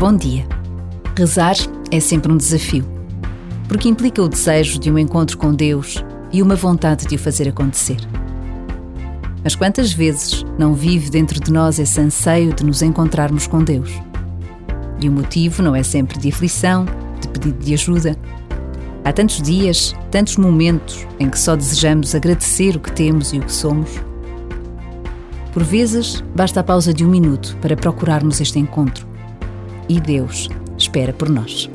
Bom dia. Rezar é sempre um desafio, porque implica o desejo de um encontro com Deus e uma vontade de o fazer acontecer. Mas quantas vezes não vive dentro de nós esse anseio de nos encontrarmos com Deus? E o motivo não é sempre de aflição, de pedido de ajuda. Há tantos dias, tantos momentos em que só desejamos agradecer o que temos e o que somos. Por vezes, basta a pausa de um minuto para procurarmos este encontro e Deus espera por nós.